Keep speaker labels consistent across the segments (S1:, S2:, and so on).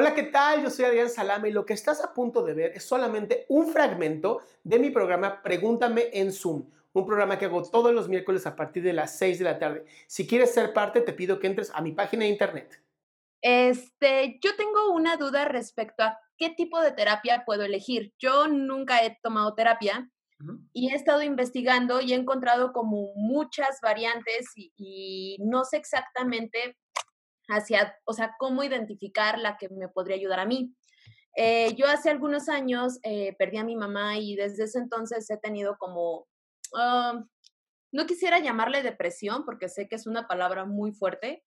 S1: Hola, ¿qué tal? Yo soy Adrián Salama y lo que estás a punto de ver es solamente un fragmento de mi programa Pregúntame en Zoom, un programa que hago todos los miércoles a partir de las 6 de la tarde. Si quieres ser parte, te pido que entres a mi página de internet.
S2: Este, yo tengo una duda respecto a qué tipo de terapia puedo elegir. Yo nunca he tomado terapia y he estado investigando y he encontrado como muchas variantes y, y no sé exactamente hacia, o sea, cómo identificar la que me podría ayudar a mí. Eh, yo hace algunos años eh, perdí a mi mamá y desde ese entonces he tenido como, ah, no quisiera llamarle depresión porque sé que es una palabra muy fuerte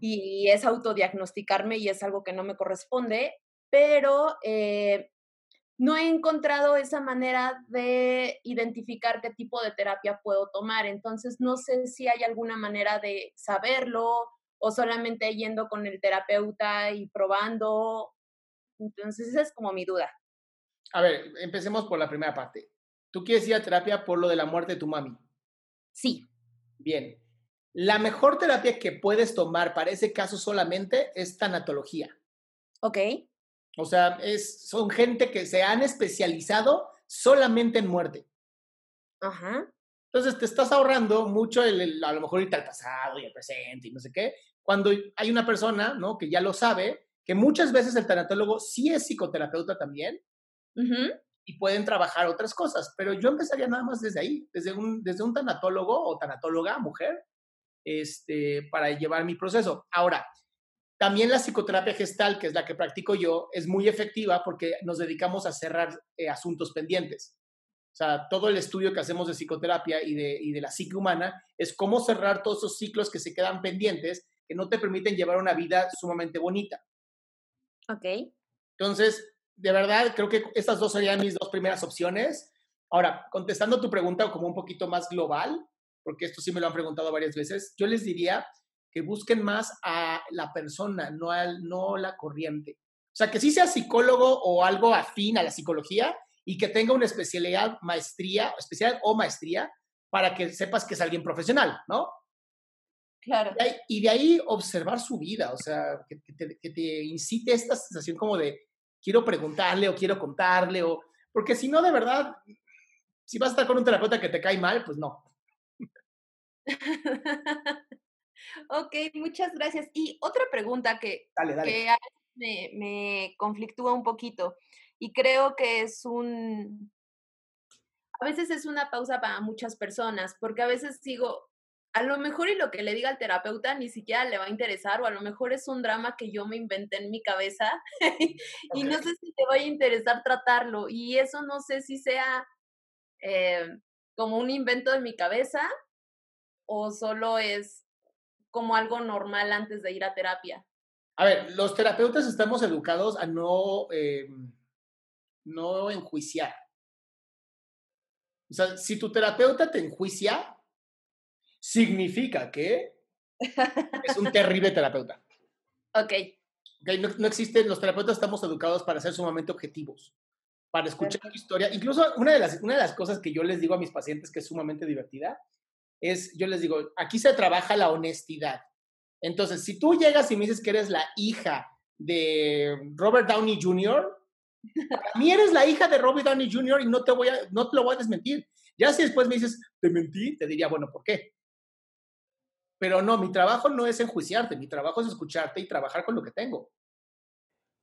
S2: y es autodiagnosticarme y es algo que no me corresponde, pero eh, no he encontrado esa manera de identificar qué tipo de terapia puedo tomar. Entonces, no sé si hay alguna manera de saberlo o solamente yendo con el terapeuta y probando. Entonces, esa es como mi duda.
S1: A ver, empecemos por la primera parte. ¿Tú quieres ir a terapia por lo de la muerte de tu mami?
S2: Sí.
S1: Bien. La mejor terapia que puedes tomar para ese caso solamente es tanatología.
S2: Ok.
S1: O sea, es, son gente que se han especializado solamente en muerte.
S2: Ajá.
S1: Entonces te estás ahorrando mucho el, a lo mejor irte al pasado y al presente y no sé qué, cuando hay una persona, ¿no? Que ya lo sabe, que muchas veces el tanatólogo sí es psicoterapeuta también y pueden trabajar otras cosas, pero yo empezaría nada más desde ahí, desde un, desde un tanatólogo o tanatóloga, mujer, este, para llevar mi proceso. Ahora, también la psicoterapia gestal, que es la que practico yo, es muy efectiva porque nos dedicamos a cerrar eh, asuntos pendientes. O sea, todo el estudio que hacemos de psicoterapia y de, y de la psique humana es cómo cerrar todos esos ciclos que se quedan pendientes, que no te permiten llevar una vida sumamente bonita.
S2: Ok.
S1: Entonces, de verdad, creo que estas dos serían mis dos primeras opciones. Ahora, contestando tu pregunta como un poquito más global, porque esto sí me lo han preguntado varias veces, yo les diría que busquen más a la persona, no, al, no la corriente. O sea, que sí sea psicólogo o algo afín a la psicología, y que tenga una especialidad, maestría, especial o maestría, para que sepas que es alguien profesional, ¿no?
S2: Claro.
S1: Y de ahí, observar su vida, o sea, que, te, incite esta sensación como de quiero preguntarle o quiero contarle, o porque si no, de verdad, si vas a estar con un terapeuta que te cae mal, pues no.
S2: ok, muchas gracias. Y otra pregunta que, que me, me conflictúa un poquito y creo que es un, a veces es una pausa para muchas personas, porque a veces digo, a lo mejor y lo que le diga al terapeuta ni siquiera le va a interesar, o a lo mejor es un drama que yo me inventé en mi cabeza y no sé si te va a interesar tratarlo. Y eso no sé si sea eh, como un invento de mi cabeza o solo es como algo normal antes de ir a terapia.
S1: A ver, los terapeutas estamos educados a no... Eh no enjuiciar. O sea, si tu terapeuta te enjuicia, significa que es un terrible terapeuta.
S2: Ok.
S1: okay no, no, existen, los terapeutas estamos educados para ser sumamente objetivos, para escuchar tu historia. Incluso una de, las, una de las cosas que yo les digo a mis pacientes que es sumamente divertida es, yo les digo, aquí se trabaja la honestidad. Entonces, si tú llegas y me dices que eres la hija de Robert Downey Jr., a mí eres la hija de Robbie Downey Jr. y no te, voy a, no te lo voy a desmentir. Ya si después me dices, te mentí, te diría, bueno, ¿por qué? Pero no, mi trabajo no es enjuiciarte, mi trabajo es escucharte y trabajar con lo que tengo.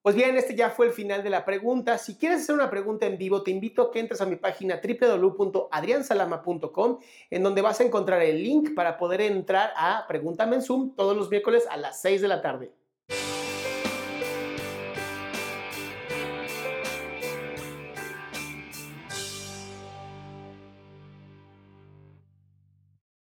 S1: Pues bien, este ya fue el final de la pregunta. Si quieres hacer una pregunta en vivo, te invito a que entres a mi página www.adriansalama.com, en donde vas a encontrar el link para poder entrar a Pregúntame en Zoom todos los miércoles a las 6 de la tarde.